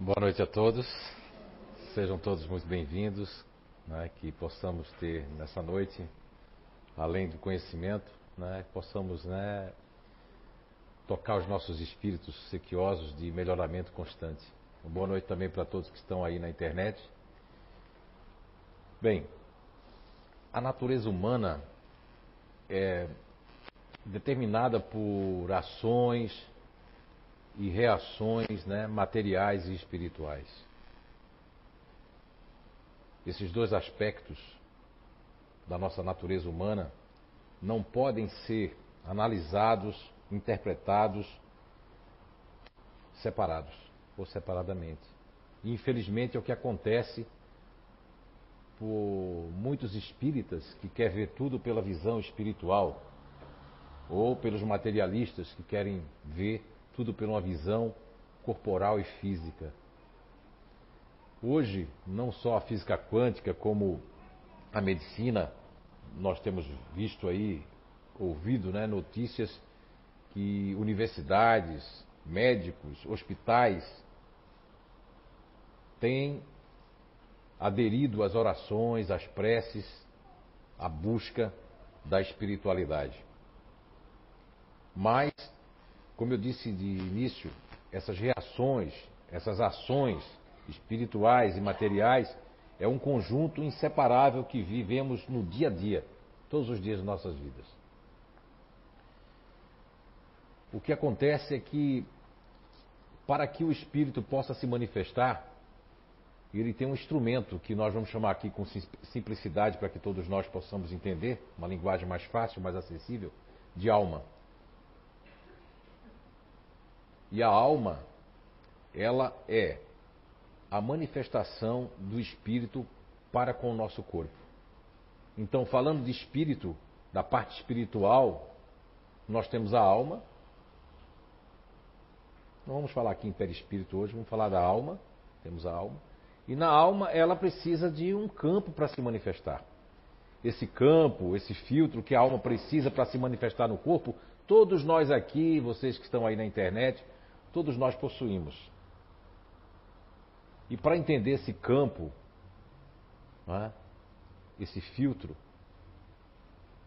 Boa noite a todos. Sejam todos muito bem-vindos. Né, que possamos ter nessa noite, além do conhecimento, né, que possamos né, tocar os nossos espíritos sequiosos de melhoramento constante. Boa noite também para todos que estão aí na internet. Bem, a natureza humana é determinada por ações e reações né, materiais e espirituais. Esses dois aspectos da nossa natureza humana não podem ser analisados, interpretados separados ou separadamente. Infelizmente é o que acontece por muitos espíritas que querem ver tudo pela visão espiritual ou pelos materialistas que querem ver tudo por uma visão corporal e física. Hoje, não só a física quântica, como a medicina, nós temos visto aí, ouvido né, notícias que universidades, médicos, hospitais têm aderido às orações, às preces, à busca da espiritualidade. Mas, como eu disse de início, essas reações, essas ações espirituais e materiais é um conjunto inseparável que vivemos no dia a dia, todos os dias de nossas vidas. O que acontece é que, para que o espírito possa se manifestar, ele tem um instrumento que nós vamos chamar aqui com simplicidade para que todos nós possamos entender, uma linguagem mais fácil, mais acessível, de alma. E a alma, ela é a manifestação do espírito para com o nosso corpo. Então, falando de espírito, da parte espiritual, nós temos a alma. Não vamos falar aqui em perispírito hoje, vamos falar da alma. Temos a alma. E na alma, ela precisa de um campo para se manifestar. Esse campo, esse filtro que a alma precisa para se manifestar no corpo, todos nós aqui, vocês que estão aí na internet, todos nós possuímos. E para entender esse campo, é? esse filtro,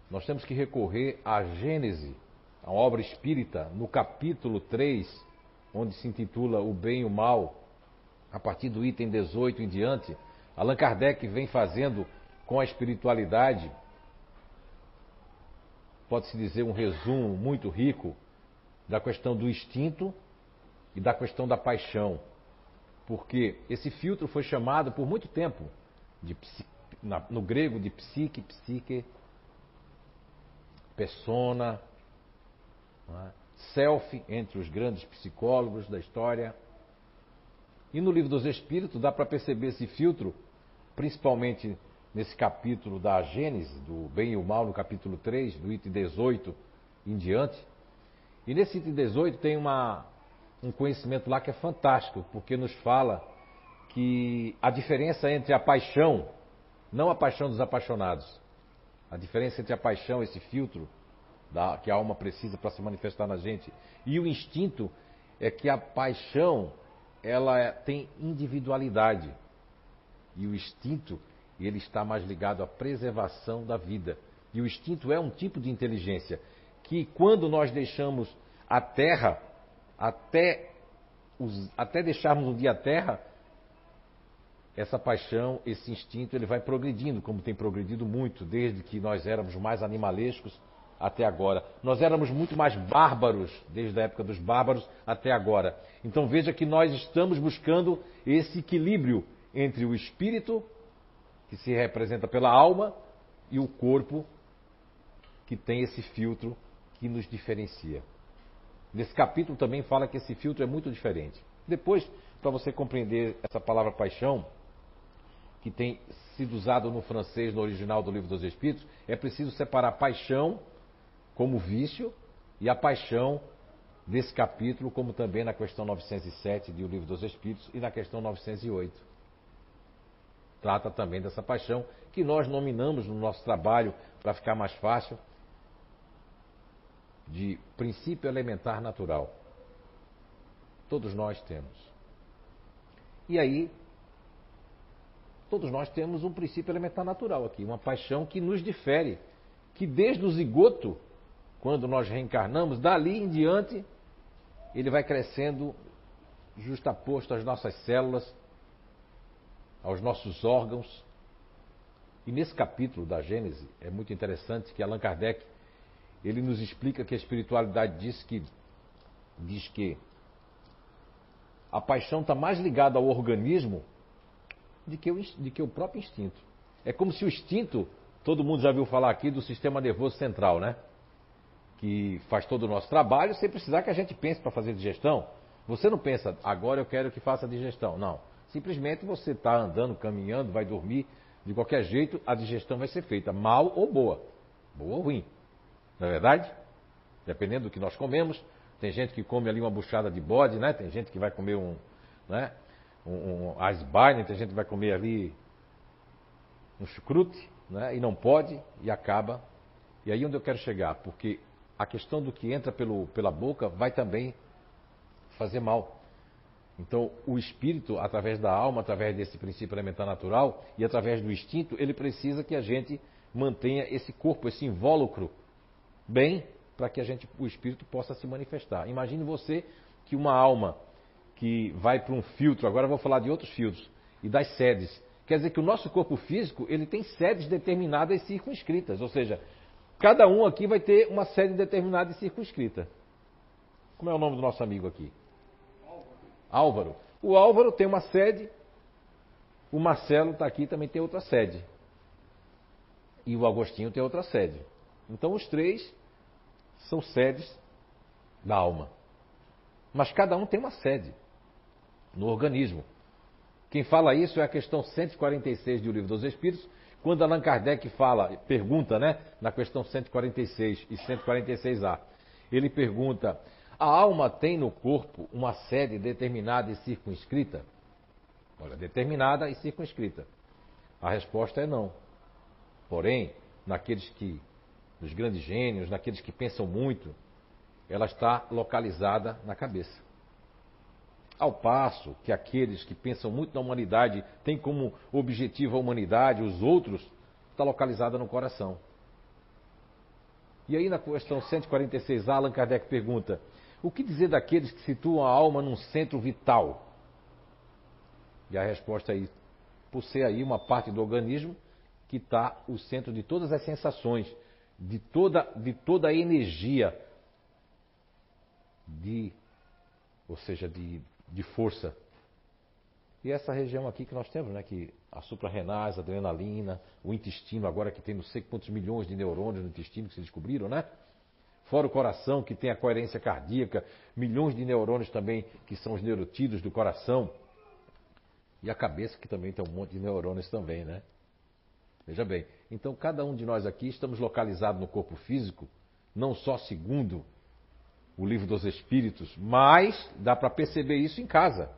nós temos que recorrer à Gênese, a obra espírita, no capítulo 3, onde se intitula O Bem e o Mal, a partir do item 18 em diante, Allan Kardec vem fazendo com a espiritualidade, pode-se dizer um resumo muito rico da questão do instinto e da questão da paixão. Porque esse filtro foi chamado por muito tempo, de, na, no grego, de psique, psique, persona, é? self, entre os grandes psicólogos da história. E no livro dos Espíritos dá para perceber esse filtro, principalmente nesse capítulo da Gênese, do bem e o mal, no capítulo 3, do item 18 em diante. E nesse item 18 tem uma, um conhecimento lá que é fantástico, porque nos fala que a diferença entre a paixão, não a paixão dos apaixonados, a diferença entre a paixão, esse filtro da, que a alma precisa para se manifestar na gente, e o instinto é que a paixão ela é, tem individualidade e o instinto ele está mais ligado à preservação da vida. E o instinto é um tipo de inteligência que quando nós deixamos a terra até, os, até deixarmos um dia a terra, essa paixão, esse instinto, ele vai progredindo, como tem progredido muito, desde que nós éramos mais animalescos até agora. Nós éramos muito mais bárbaros, desde a época dos bárbaros até agora. Então veja que nós estamos buscando esse equilíbrio entre o espírito, que se representa pela alma, e o corpo, que tem esse filtro que nos diferencia. Nesse capítulo também fala que esse filtro é muito diferente. Depois, para você compreender essa palavra paixão, que tem sido usado no francês no original do Livro dos Espíritos, é preciso separar paixão como vício e a paixão desse capítulo, como também na questão 907 do Livro dos Espíritos e na questão 908. Trata também dessa paixão que nós nominamos no nosso trabalho para ficar mais fácil de princípio elementar natural. Todos nós temos. E aí, todos nós temos um princípio elementar natural aqui, uma paixão que nos difere, que desde o zigoto, quando nós reencarnamos, dali em diante, ele vai crescendo justaposto às nossas células, aos nossos órgãos. E nesse capítulo da Gênese é muito interessante que Allan Kardec ele nos explica que a espiritualidade diz que diz que a paixão está mais ligada ao organismo de que, o, que o próprio instinto. É como se o instinto, todo mundo já viu falar aqui do sistema nervoso central, né? Que faz todo o nosso trabalho sem precisar que a gente pense para fazer digestão. Você não pensa, agora eu quero que faça digestão. Não. Simplesmente você está andando, caminhando, vai dormir, de qualquer jeito a digestão vai ser feita, mal ou boa. Boa ou ruim. Não é verdade? Dependendo do que nós comemos. Tem gente que come ali uma buchada de bode, né? Tem gente que vai comer um, né? um, um iceberg, tem gente que vai comer ali um chucrute, né? E não pode e acaba. E aí onde eu quero chegar? Porque a questão do que entra pelo, pela boca vai também fazer mal. Então, o espírito, através da alma, através desse princípio elementar natural e através do instinto, ele precisa que a gente mantenha esse corpo, esse invólucro bem para que a gente, o espírito possa se manifestar. Imagine você que uma alma que vai para um filtro, agora vou falar de outros filtros, e das sedes. Quer dizer que o nosso corpo físico, ele tem sedes determinadas e circunscritas, ou seja, cada um aqui vai ter uma sede determinada e circunscrita. Como é o nome do nosso amigo aqui? Álvaro. O Álvaro tem uma sede, o Marcelo está aqui também tem outra sede. E o Agostinho tem outra sede. Então os três são sedes da alma. Mas cada um tem uma sede no organismo. Quem fala isso é a questão 146 do Livro dos Espíritos, quando Allan Kardec fala, pergunta, né, na questão 146 e 146A. Ele pergunta: a alma tem no corpo uma sede determinada e circunscrita? Olha, determinada e circunscrita. A resposta é não. Porém, naqueles que nos grandes gênios, naqueles que pensam muito, ela está localizada na cabeça. Ao passo que aqueles que pensam muito na humanidade têm como objetivo a humanidade, os outros, está localizada no coração. E aí na questão 146, Allan Kardec pergunta: o que dizer daqueles que situam a alma num centro vital? E a resposta é: por ser aí uma parte do organismo que está o centro de todas as sensações, de toda, de toda a energia de, ou seja, de, de força. E essa região aqui que nós temos, né, que a suprarrenais, a adrenalina, o intestino, agora que tem não sei quantos milhões de neurônios no intestino que se descobriram, né? Fora o coração, que tem a coerência cardíaca, milhões de neurônios também, que são os neurotídeos do coração. E a cabeça, que também tem um monte de neurônios também, né? Veja bem, então cada um de nós aqui estamos localizados no corpo físico, não só segundo o livro dos Espíritos, mas dá para perceber isso em casa.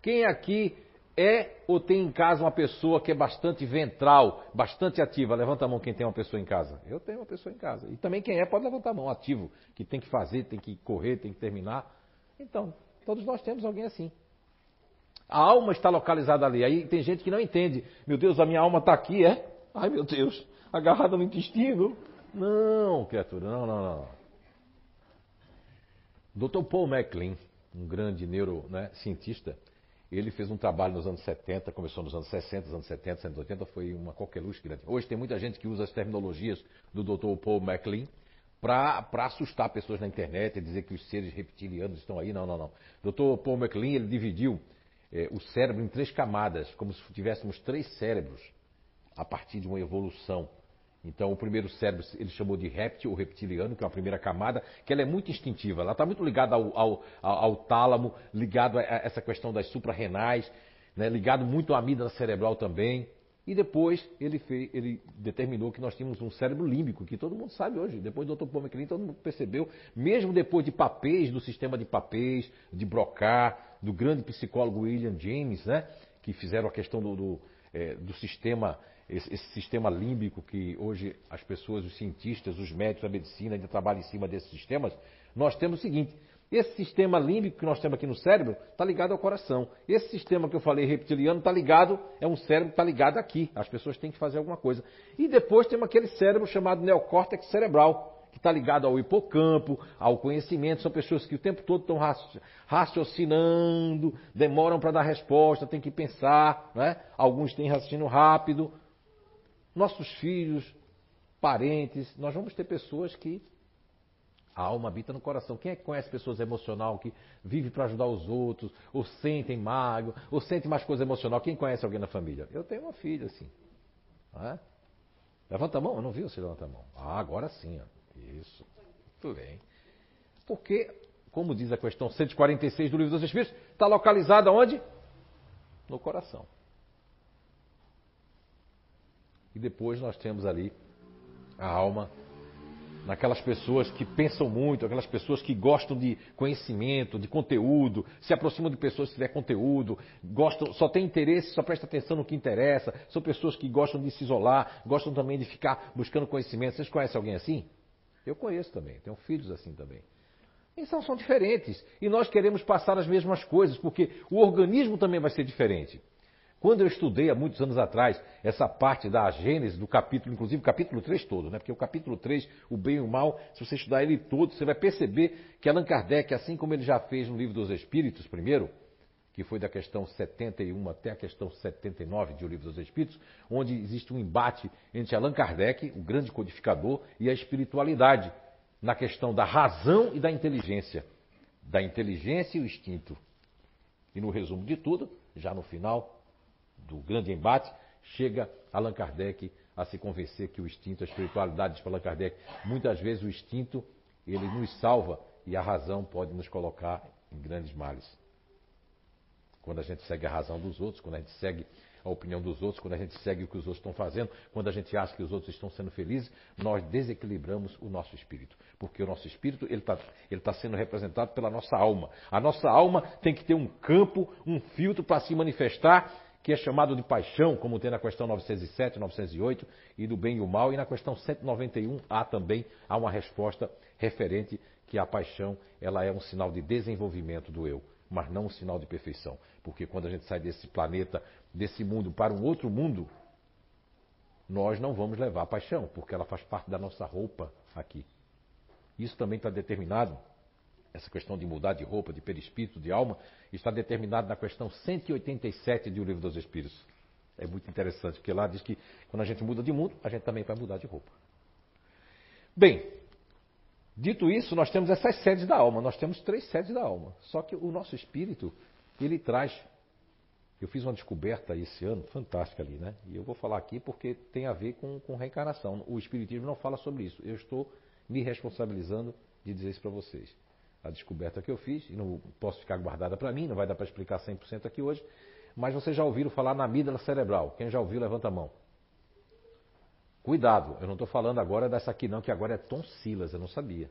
Quem aqui é ou tem em casa uma pessoa que é bastante ventral, bastante ativa? Levanta a mão quem tem uma pessoa em casa. Eu tenho uma pessoa em casa. E também quem é pode levantar a mão, ativo, que tem que fazer, tem que correr, tem que terminar. Então, todos nós temos alguém assim. A alma está localizada ali. Aí tem gente que não entende. Meu Deus, a minha alma está aqui, é? Ai, meu Deus, agarrada no intestino. Não, criatura, não, não, não. Dr. Paul MacLean, um grande neurocientista, né, ele fez um trabalho nos anos 70, começou nos anos 60, anos 70, 180, foi uma coqueluche grande. Hoje tem muita gente que usa as terminologias do Dr. Paul MacLean para assustar pessoas na internet e dizer que os seres reptilianos estão aí. Não, não, não. Dr. Paul MacLean ele dividiu é, o cérebro em três camadas, como se tivéssemos três cérebros a partir de uma evolução. Então, o primeiro cérebro ele chamou de réptil, ou reptiliano, que é a primeira camada, que ela é muito instintiva. Ela está muito ligada ao, ao, ao, tálamo, ligado a essa questão das suprarrenais, né, ligado muito à amígdala cerebral também. E depois ele, fez, ele, determinou que nós tínhamos um cérebro límbico, que todo mundo sabe hoje. Depois do Dr. Paul MacLean, todo mundo percebeu, mesmo depois de papéis, do sistema de papéis, de Broca, do grande psicólogo William James, né, que fizeram a questão do, do, é, do sistema, esse, esse, sistema límbico que hoje as pessoas, os cientistas, os médicos, a medicina ainda trabalham em cima desses sistemas. Nós temos o seguinte, Esse sistema límbico que nós temos aqui no cérebro está ligado ao coração. Esse sistema que eu falei reptiliano está ligado, é um cérebro que está ligado aqui. As pessoas têm que fazer alguma coisa. E depois temos aquele cérebro chamado neocórtex cerebral, que está ligado ao hipocampo, ao conhecimento. São pessoas que o tempo todo estão raciocinando, demoram para dar resposta, tem que pensar. Né? Alguns têm raciocínio rápido. Nossos filhos, parentes, nós vamos ter pessoas que a alma habita no coração. Quem é que conhece pessoas emocional que vive para ajudar os outros, ou sentem mágoa, ou sente mais coisa emocional? Quem conhece alguém na família? Eu tenho uma filha assim. É? Levanta a mão, eu não vi você levantar a mão. Ah, agora sim. Ó. Isso. Muito bem. Porque, como diz a questão 146 do Livro dos Espíritos, está localizada onde? No coração. E depois nós temos ali a alma naquelas pessoas que pensam muito, aquelas pessoas que gostam de conhecimento, de conteúdo, se aproximam de pessoas que tiver conteúdo, gostam, só tem interesse, só presta atenção no que interessa, são pessoas que gostam de se isolar, gostam também de ficar buscando conhecimento. Vocês conhecem alguém assim? Eu conheço também, tenho filhos assim também. Então são diferentes. E nós queremos passar as mesmas coisas, porque o organismo também vai ser diferente. Quando eu estudei há muitos anos atrás essa parte da Gênesis, do capítulo, inclusive o capítulo 3 todo, né? Porque o capítulo 3, o bem e o mal, se você estudar ele todo, você vai perceber que Allan Kardec, assim como ele já fez no livro dos Espíritos, primeiro, que foi da questão 71 até a questão 79 de O Livro dos Espíritos, onde existe um embate entre Allan Kardec, o grande codificador, e a espiritualidade, na questão da razão e da inteligência, da inteligência e o instinto. E no resumo de tudo, já no final, do grande embate, chega Allan Kardec a se convencer que o instinto, a espiritualidade, para Allan Kardec, muitas vezes o instinto, ele nos salva e a razão pode nos colocar em grandes males. Quando a gente segue a razão dos outros, quando a gente segue a opinião dos outros, quando a gente segue o que os outros estão fazendo, quando a gente acha que os outros estão sendo felizes, nós desequilibramos o nosso espírito. Porque o nosso espírito ele está ele tá sendo representado pela nossa alma. A nossa alma tem que ter um campo, um filtro para se manifestar que é chamado de paixão, como tem na questão 907, 908, e do bem e o mal, e na questão 191 há também há uma resposta referente que a paixão ela é um sinal de desenvolvimento do eu, mas não um sinal de perfeição, porque quando a gente sai desse planeta, desse mundo para um outro mundo, nós não vamos levar a paixão, porque ela faz parte da nossa roupa aqui. Isso também está determinado essa questão de mudar de roupa, de perispírito, de alma, está determinado na questão 187 do Livro dos Espíritos. É muito interessante, porque lá diz que quando a gente muda de mundo, a gente também vai mudar de roupa. Bem, dito isso, nós temos essas sedes da alma. Nós temos três sedes da alma. Só que o nosso espírito, ele traz. Eu fiz uma descoberta esse ano, fantástica ali, né? E eu vou falar aqui porque tem a ver com, com reencarnação. O Espiritismo não fala sobre isso. Eu estou me responsabilizando de dizer isso para vocês a descoberta que eu fiz, e não posso ficar guardada para mim, não vai dar para explicar 100% aqui hoje, mas vocês já ouviram falar na amígdala cerebral. Quem já ouviu, levanta a mão. Cuidado, eu não estou falando agora dessa aqui não, que agora é tonsilas, eu não sabia.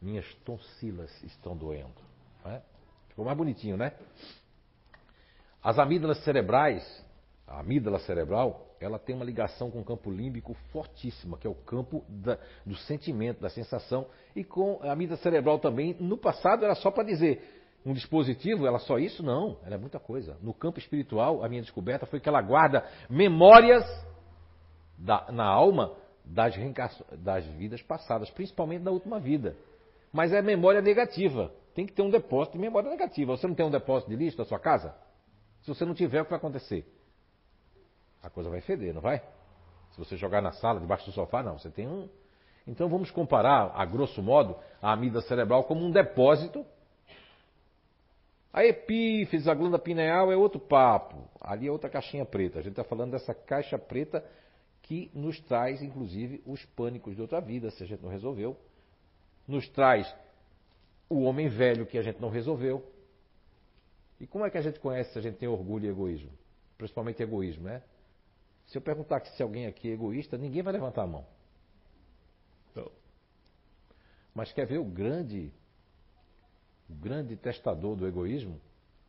Minhas tonsilas estão doendo. É? Ficou mais bonitinho, né? As amígdalas cerebrais, a amígdala cerebral, ela tem uma ligação com o campo límbico fortíssima, que é o campo da, do sentimento, da sensação, e com a amígdala cerebral também. No passado era só para dizer um dispositivo, ela só isso? Não, ela é muita coisa. No campo espiritual, a minha descoberta foi que ela guarda memórias da, na alma das, das vidas passadas, principalmente da última vida. Mas é memória negativa. Tem que ter um depósito de memória negativa. Você não tem um depósito de lixo na sua casa? Se você não tiver, o que vai acontecer? A coisa vai feder, não vai? Se você jogar na sala, debaixo do sofá, não. Você tem um. Então vamos comparar, a grosso modo, a amígdala cerebral como um depósito. A epífise, a glândula pineal é outro papo. Ali é outra caixinha preta. A gente está falando dessa caixa preta que nos traz, inclusive, os pânicos de outra vida, se a gente não resolveu. Nos traz o homem velho que a gente não resolveu. E como é que a gente conhece se a gente tem orgulho e egoísmo? Principalmente egoísmo, né? Se eu perguntar se alguém aqui é egoísta, ninguém vai levantar a mão. Não. Mas quer ver o grande, o grande testador do egoísmo?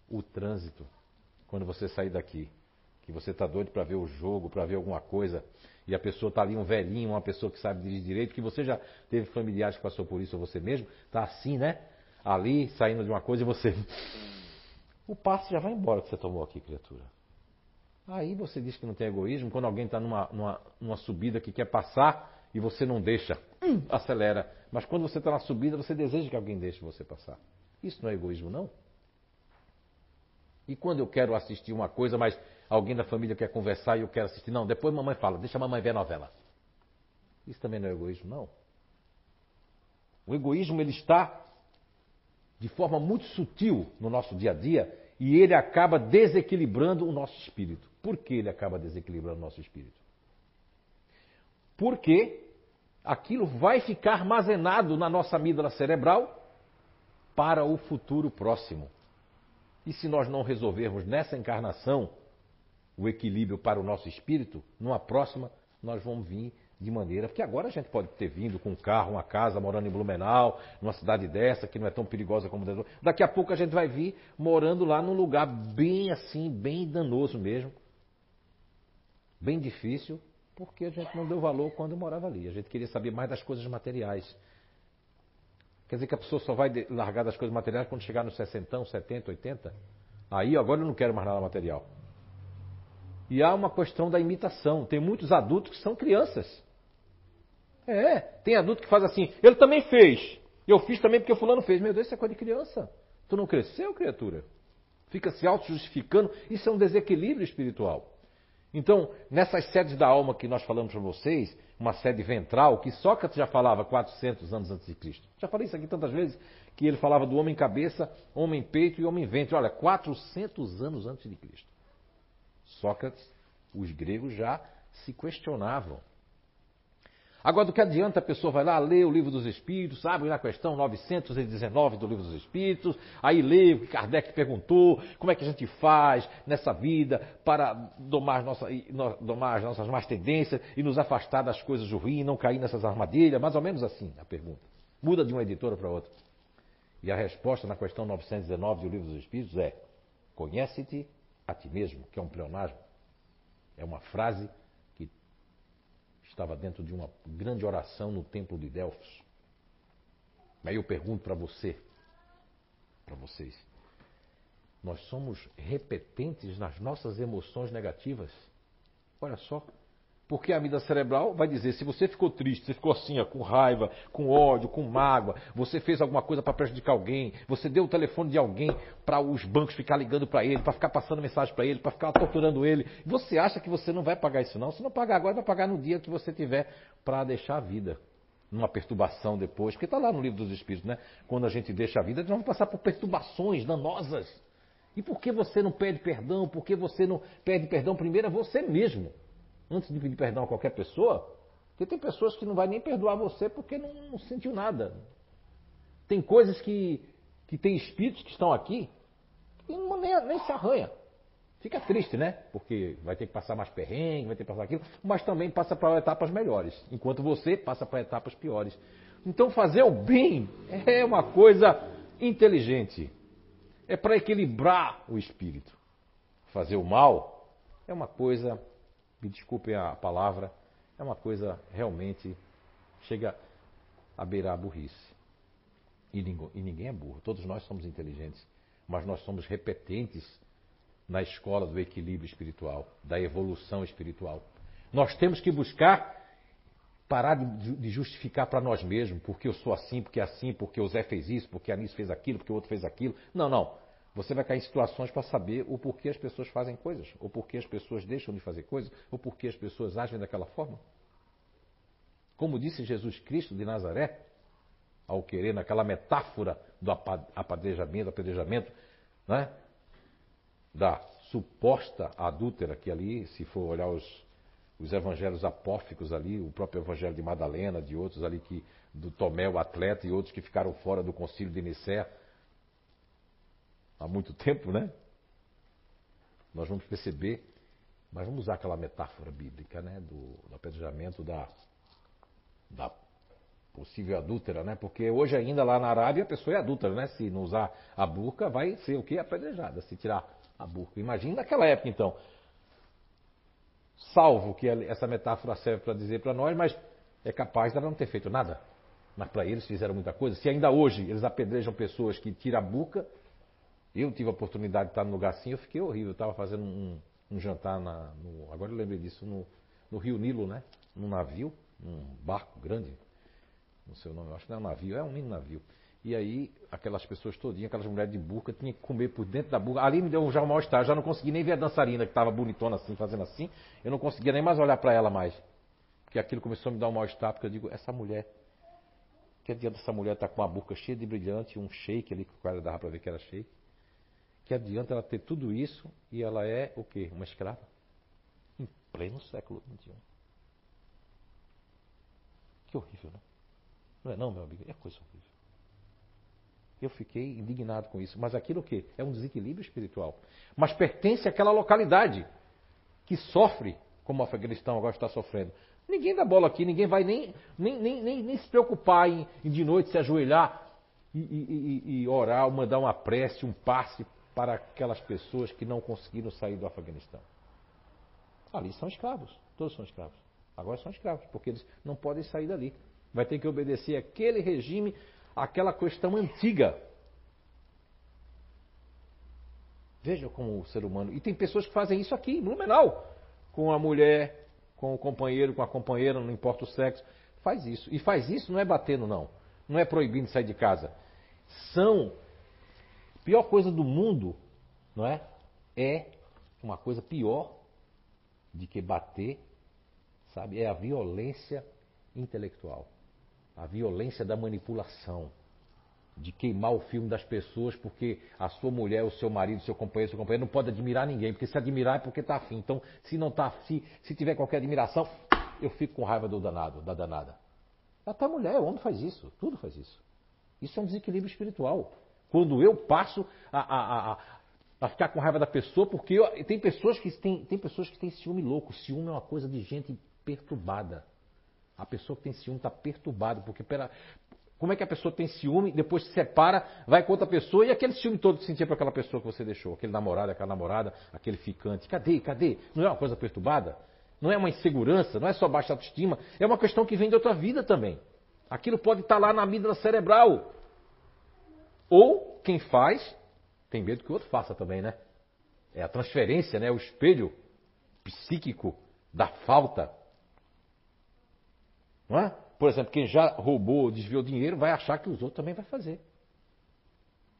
O trânsito. Quando você sair daqui, que você está doido para ver o jogo, para ver alguma coisa, e a pessoa está ali, um velhinho, uma pessoa que sabe dirigir direito, que você já teve familiares que passou por isso, ou você mesmo, está assim, né? ali, saindo de uma coisa e você. O passo já vai embora que você tomou aqui, criatura. Aí você diz que não tem egoísmo quando alguém está numa, numa, numa, subida que quer passar e você não deixa, hum, acelera. Mas quando você está na subida, você deseja que alguém deixe você passar. Isso não é egoísmo, não? E quando eu quero assistir uma coisa, mas alguém da família quer conversar e eu quero assistir, não, depois mamãe fala, deixa a mamãe ver a novela. Isso também não é egoísmo, não. O egoísmo ele está de forma muito sutil no nosso dia a dia e ele acaba desequilibrando o nosso espírito. Por que ele acaba desequilibrando o nosso espírito? Porque aquilo vai ficar armazenado na nossa amígdala cerebral para o futuro próximo. E se nós não resolvermos nessa encarnação o equilíbrio para o nosso espírito, numa próxima nós vamos vir de maneira. Porque agora a gente pode ter vindo com um carro, uma casa, morando em Blumenau, numa cidade dessa, que não é tão perigosa como o Daqui a pouco a gente vai vir morando lá num lugar bem assim, bem danoso mesmo. Bem difícil, porque a gente não deu valor quando morava ali. A gente queria saber mais das coisas materiais. Quer dizer que a pessoa só vai largar das coisas materiais quando chegar nos 60, 70, 80? Aí agora eu não quero mais nada material. E há uma questão da imitação. Tem muitos adultos que são crianças. É, tem adulto que faz assim, ele também fez. Eu fiz também porque o fulano fez. Meu Deus, isso é coisa de criança. Tu não cresceu, criatura? Fica se auto-justificando. Isso é um desequilíbrio espiritual. Então, nessas sedes da alma que nós falamos para vocês, uma sede ventral, que Sócrates já falava 400 anos antes de Cristo. Já falei isso aqui tantas vezes, que ele falava do homem cabeça, homem peito e homem ventre. Olha, 400 anos antes de Cristo. Sócrates, os gregos já se questionavam. Agora, do que adianta a pessoa vai lá, lê o livro dos Espíritos, abre na questão 919 do livro dos Espíritos, aí lê o que Kardec perguntou, como é que a gente faz nessa vida para domar, nossa, domar as nossas más tendências e nos afastar das coisas ruins, não cair nessas armadilhas, mais ou menos assim a pergunta. Muda de uma editora para outra. E a resposta na questão 919 do livro dos Espíritos é: conhece-te a ti mesmo, que é um pleonasmo. É uma frase estava dentro de uma grande oração no templo de Delfos. Aí eu pergunto para você, para vocês, nós somos repetentes nas nossas emoções negativas? Olha só, porque a vida cerebral vai dizer: se você ficou triste, você ficou assim, ó, com raiva, com ódio, com mágoa, você fez alguma coisa para prejudicar alguém, você deu o telefone de alguém para os bancos ficar ligando para ele, para ficar passando mensagem para ele, para ficar torturando ele, você acha que você não vai pagar isso não? Se não pagar agora, vai pagar no dia que você tiver para deixar a vida. Numa perturbação depois, porque está lá no livro dos Espíritos, né? Quando a gente deixa a vida, nós vamos passar por perturbações danosas. E por que você não pede perdão? Por que você não pede perdão primeiro a você mesmo? Antes de pedir perdão a qualquer pessoa, porque tem pessoas que não vai nem perdoar você porque não, não sentiu nada. Tem coisas que, que tem espíritos que estão aqui que não, nem, nem se arranha. Fica triste, né? Porque vai ter que passar mais perrengue, vai ter que passar aquilo, mas também passa para etapas melhores, enquanto você passa para etapas piores. Então fazer o bem é uma coisa inteligente. É para equilibrar o espírito. Fazer o mal é uma coisa me desculpem a palavra, é uma coisa realmente chega a beirar a burrice. E ninguém, é burro, todos nós somos inteligentes, mas nós somos repetentes na escola do equilíbrio espiritual, da evolução espiritual. Nós temos que buscar parar de, justificar para nós mesmos, porque eu sou assim, porque é assim, porque o Zé fez isso, porque a Anísio fez aquilo, porque o outro fez aquilo. Não, não. Você vai cair em situações para saber o porquê as pessoas fazem coisas, ou porquê as pessoas deixam de fazer coisas, ou porquê as pessoas agem daquela forma. Como disse Jesus Cristo de Nazaré, ao querer, naquela metáfora do apedrejamento, apedrejamento né, da suposta adúltera, que ali, se for olhar os, os evangelhos apóficos ali, o próprio evangelho de Madalena, de outros ali, que do Tomé, o atleta, e outros que ficaram fora do concílio de Nicéia, há muito tempo, né? Nós vamos perceber, mas vamos usar aquela metáfora bíblica, né? Do, do apedrejamento da, da possível adúltera, né? Porque hoje ainda lá na Arábia a pessoa é adúltera, né? Se não usar a burca, vai ser o que? Apedrejada, se tirar a burca. Imagina naquela época, então. Salvo que essa metáfora serve para dizer para nós, mas é capaz dela não ter feito nada. Mas para eles fizeram muita coisa. Se ainda hoje eles apedrejam pessoas que tiram a buca, eu tive a oportunidade de estar num lugar assim, eu fiquei horrível. Eu estava fazendo um, um jantar na, no, agora eu lembrei disso, no, no Rio Nilo, né? Num navio, num barco grande, não sei o nome, acho que não é um navio, é um mini navio. E aí, aquelas pessoas todinhas, aquelas mulheres de burca, tinha que comer por dentro da burca. Ali me deu já um mal-estar, já não consegui nem ver a dançarina que estava bonitona assim, fazendo assim. Eu não conseguia nem mais olhar para ela mais. Porque aquilo começou a me dar um mal-estar, porque eu digo, essa mulher, que adianta essa mulher estar tá com uma boca cheia de brilhante, um shake ali, que o cara dava para ver que era shake. Que adianta ela ter tudo isso e ela é o quê? Uma escrava? Em pleno século XXI. Que horrível, né? Não é não, meu amigo? É coisa horrível. Eu fiquei indignado com isso. Mas aquilo o quê? É um desequilíbrio espiritual. Mas pertence àquela localidade que sofre, como o Afeganistão agora está sofrendo. Ninguém dá bola aqui, ninguém vai nem, nem, nem, nem, nem se preocupar em, em, de noite se ajoelhar e, e, e, e orar, ou mandar uma prece, um passe para aquelas pessoas que não conseguiram sair do Afeganistão. Ali são escravos, todos são escravos. Agora são escravos, porque eles não podem sair dali. Vai ter que obedecer aquele regime aquela questão antiga. Veja como o ser humano. E tem pessoas que fazem isso aqui, em Blumenau, com a mulher, com o companheiro, com a companheira, não importa o sexo. Faz isso. E faz isso não é batendo, não. Não é proibindo sair de casa. São. Pior coisa do mundo, não é? É uma coisa pior de que bater, sabe? É a violência intelectual a violência da manipulação, de queimar o filme das pessoas porque a sua mulher, o seu marido, o seu companheiro, o seu companheiro não pode admirar ninguém, porque se admirar é porque está afim. Então, se não está afim, se tiver qualquer admiração, eu fico com raiva do danado, da danada. Até a mulher, o homem faz isso, tudo faz isso. Isso é um desequilíbrio espiritual. Quando eu passo a, a, a, a ficar com raiva da pessoa, porque eu, tem, pessoas que têm, tem pessoas que têm ciúme louco. Ciúme é uma coisa de gente perturbada. A pessoa que tem ciúme está perturbada, porque pera, como é que a pessoa tem ciúme, depois se separa, vai com outra pessoa e aquele ciúme todo que sentia para aquela pessoa que você deixou, aquele namorado, aquela namorada, aquele ficante. Cadê? Cadê? Não é uma coisa perturbada? Não é uma insegurança? Não é só baixa autoestima? É uma questão que vem de outra vida também. Aquilo pode estar tá lá na amígdala cerebral. Ou quem faz, tem medo que o outro faça também, né? É a transferência, né? O espelho psíquico da falta não é? Por exemplo, quem já roubou, desviou dinheiro, vai achar que os outros também vai fazer.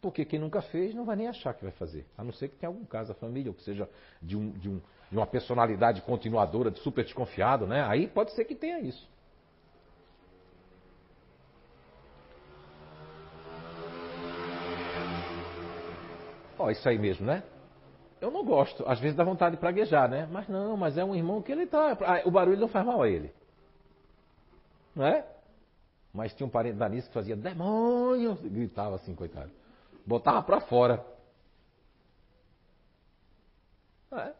Porque quem nunca fez não vai nem achar que vai fazer. A não ser que tenha algum caso da família, ou que seja de, um, de, um, de uma personalidade continuadora, de super desconfiado, né? Aí pode ser que tenha isso. Ó, isso aí mesmo, né? Eu não gosto. Às vezes dá vontade de praguejar, né? Mas não, mas é um irmão que ele tá. O barulho não faz mal a ele. Não é? Mas tinha um parente da Nice que fazia demônio, gritava assim, coitado. Botava para fora. É.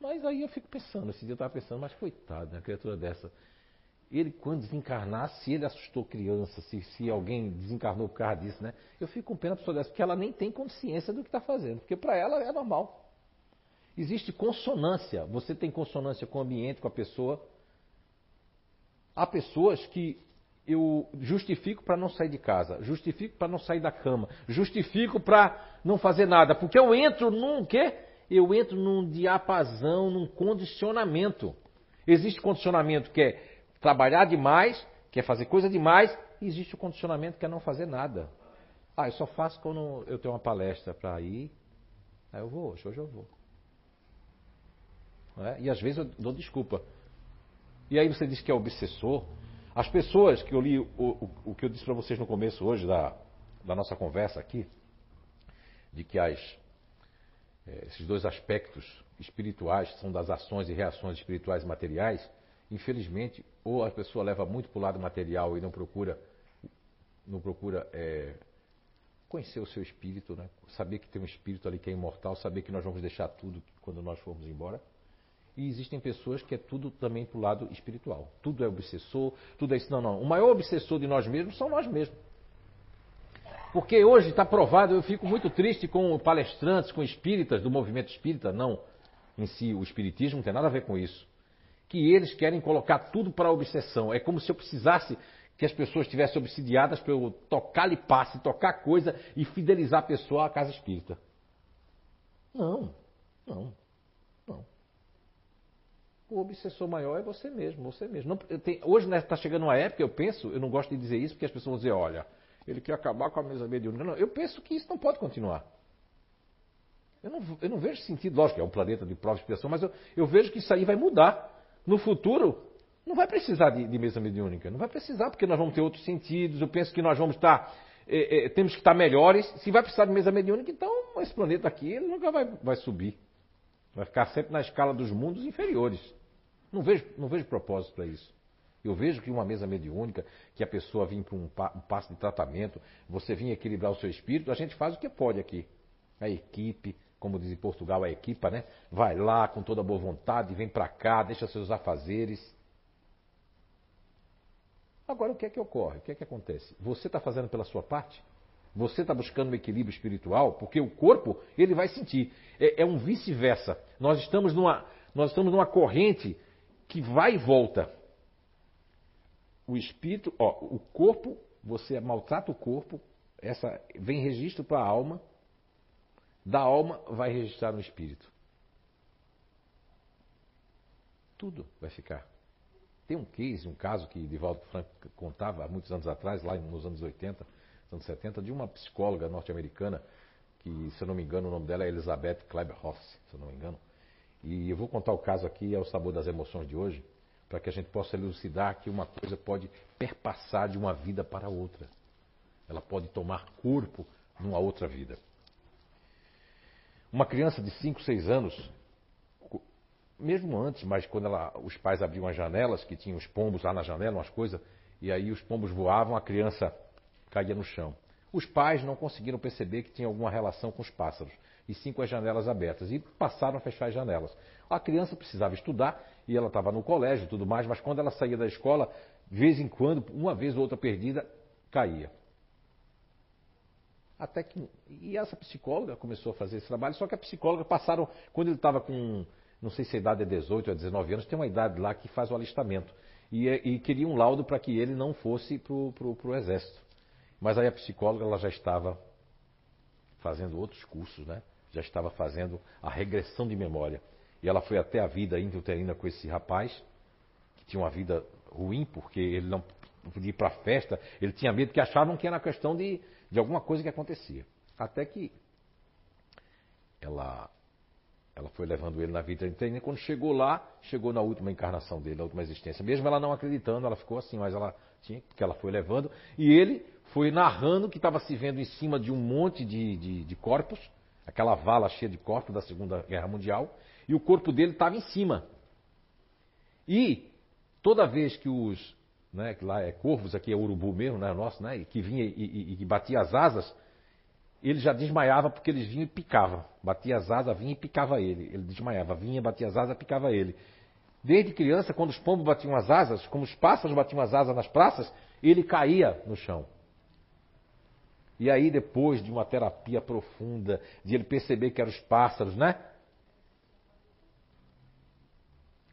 Mas aí eu fico pensando, esse dia eu estava pensando, mas coitado, né, criatura dessa. Ele, quando desencarnar, se ele assustou criança, se, se alguém desencarnou por causa disso, né? Eu fico com pena da pessoa dessa, porque ela nem tem consciência do que está fazendo, porque para ela é normal. Existe consonância. Você tem consonância com o ambiente, com a pessoa. Há pessoas que eu justifico para não sair de casa, justifico para não sair da cama, justifico para não fazer nada, porque eu entro num quê? Eu entro num diapasão, num condicionamento. Existe condicionamento que é trabalhar demais, que é fazer coisa demais, e existe o condicionamento que é não fazer nada. Ah, eu só faço quando eu tenho uma palestra para ir. Aí eu vou hoje, hoje eu vou. É? E às vezes eu dou desculpa. E aí você diz que é obsessor. As pessoas que eu li, o, o, o que eu disse para vocês no começo hoje da, da nossa conversa aqui, de que as, é, esses dois aspectos espirituais são das ações e reações espirituais e materiais, infelizmente, ou a pessoa leva muito para o lado material e não procura, não procura é, conhecer o seu espírito, né? saber que tem um espírito ali que é imortal, saber que nós vamos deixar tudo quando nós formos embora. E existem pessoas que é tudo também para o lado espiritual. Tudo é obsessor, tudo é isso. Não, não. O maior obsessor de nós mesmos são nós mesmos. Porque hoje está provado, eu fico muito triste com palestrantes, com espíritas do movimento espírita, não em si, o espiritismo não tem nada a ver com isso. Que eles querem colocar tudo para a obsessão. É como se eu precisasse que as pessoas estivessem obsidiadas pelo tocar-lhe passe, tocar coisa e fidelizar a pessoa à casa espírita. Não, não, não. O obsessor maior é você mesmo, você mesmo. Não, tem, hoje está né, chegando uma época, eu penso, eu não gosto de dizer isso, porque as pessoas vão dizer, olha, ele quer acabar com a mesa mediúnica. Não, eu penso que isso não pode continuar. Eu não, eu não vejo sentido, lógico, é um planeta de prova e expiação, mas eu, eu vejo que isso aí vai mudar. No futuro, não vai precisar de, de, mesa mediúnica. Não vai precisar, porque nós vamos ter outros sentidos. Eu penso que nós vamos estar. É, é, temos que estar melhores. Se vai precisar de mesa mediúnica, então esse planeta aqui ele nunca vai, vai subir. Vai ficar sempre na escala dos mundos inferiores. Não vejo, não vejo propósito para isso. Eu vejo que uma mesa mediúnica, que a pessoa vem para um, um passo de tratamento, você vir equilibrar o seu espírito, a gente faz o que pode aqui. A equipe, como diz em Portugal, a equipa, né? Vai lá com toda boa vontade, vem para cá, deixa seus afazeres Agora, o que é que ocorre? O que é que acontece? Você está fazendo pela sua parte? Você está buscando um equilíbrio espiritual? Porque o corpo, ele vai sentir. É, é um vice-versa. Nós estamos numa, nós estamos numa corrente que vai e volta. O espírito, ó, o corpo, você maltrata o corpo, essa vem registro para a alma, da alma vai registrar no espírito. Tudo vai ficar. Tem um case, um caso que Divaldo Franco contava há muitos anos atrás, lá nos anos 80, anos 70, de uma psicóloga norte-americana, que, se eu não me engano, o nome dela é Elizabeth Kleber-Ross, se eu não me engano. E eu vou contar o caso aqui ao sabor das emoções de hoje, para que a gente possa elucidar que uma coisa pode perpassar de uma vida para outra. Ela pode tomar corpo numa outra vida. Uma criança de 5, 6 anos mesmo antes, mas quando ela, os pais abriam as janelas, que tinham os pombos lá na janela, umas coisas, e aí os pombos voavam, a criança caía no chão. Os pais não conseguiram perceber que tinha alguma relação com os pássaros, e sim com as janelas abertas, e passaram a fechar as janelas. A criança precisava estudar, e ela estava no colégio e tudo mais, mas quando ela saía da escola, de vez em quando, uma vez ou outra perdida, caía. Até que. E essa psicóloga começou a fazer esse trabalho, só que a psicóloga passaram, quando ele estava com não sei se a idade é 18 ou 19 anos, tem uma idade lá que faz o alistamento. E, é, e queria um laudo para que ele não fosse para o exército. Mas aí a psicóloga ela já estava fazendo outros cursos, né? já estava fazendo a regressão de memória. E ela foi até a vida intrauterina com esse rapaz, que tinha uma vida ruim, porque ele não podia ir para a festa, ele tinha medo, que achavam que era questão de, de alguma coisa que acontecia. Até que ela ela foi levando ele na vida inteira. Quando chegou lá, chegou na última encarnação dele, na última existência. Mesmo ela não acreditando, ela ficou assim, mas ela tinha, porque ela foi levando. E ele foi narrando que estava se vendo em cima de um monte de, de, de corpos, aquela vala cheia de corpos da Segunda Guerra Mundial, e o corpo dele estava em cima. E toda vez que os, né, que lá é corvos, aqui é urubu mesmo, né, nosso, né, que vinha e, e, e batia as asas, ele já desmaiava porque eles vinham e picavam. Batia as asas, vinha e picava ele. Ele desmaiava, vinha, batia as asas, picava ele. Desde criança, quando os pombos batiam as asas, como os pássaros batiam as asas nas praças, ele caía no chão. E aí, depois de uma terapia profunda, de ele perceber que eram os pássaros, né?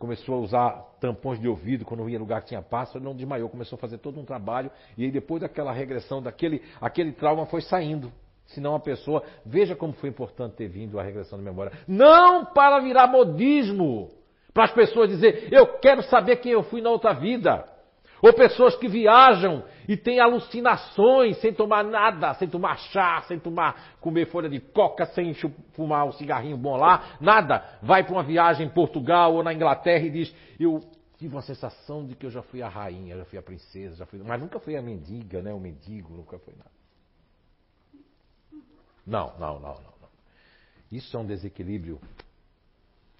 Começou a usar tampões de ouvido quando ia lugar que tinha pássaro, não desmaiou, começou a fazer todo um trabalho. E aí, depois daquela regressão, daquele aquele trauma foi saindo senão a pessoa. Veja como foi importante ter vindo a regressão de memória. Não para virar modismo, para as pessoas dizer, eu quero saber quem eu fui na outra vida. Ou pessoas que viajam e têm alucinações sem tomar nada, sem tomar chá, sem tomar comer folha de coca, sem fumar um cigarrinho bom lá, nada. Vai para uma viagem em Portugal ou na Inglaterra e diz: Eu tive uma sensação de que eu já fui a rainha, já fui a princesa, já fui. Mas nunca fui a mendiga, né? O mendigo, nunca foi nada. Não, não, não, não. não. Isso é um desequilíbrio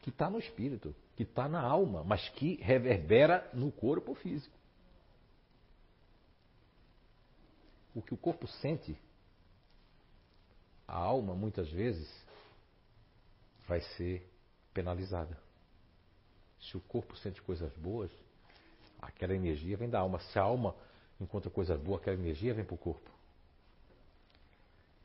que está no espírito, que está na alma, mas que reverbera no corpo físico. O que o corpo sente, a alma muitas vezes vai ser penalizada. Se o corpo sente coisas boas, aquela energia vem da alma. Se a alma encontra coisas boas, aquela energia vem para o corpo.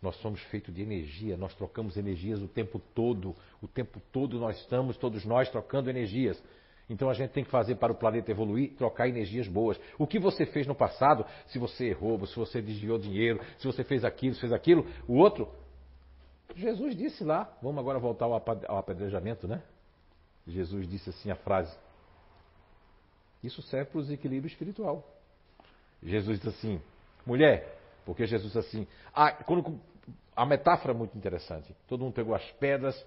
Nós somos feitos de energia, nós trocamos energias o tempo todo. O tempo todo nós estamos, todos nós, trocando energias. Então a gente tem que fazer para o planeta evoluir, trocar energias boas. O que você fez no passado, se você errou, se você desviou dinheiro, se você fez aquilo, se fez aquilo, o outro. Jesus disse lá, vamos agora voltar ao apedrejamento, né? Jesus disse assim a frase. Isso serve para o desequilíbrio espiritual. Jesus disse assim, mulher, porque Jesus disse assim, a, quando, a metáfora é muito interessante. Todo mundo pegou as pedras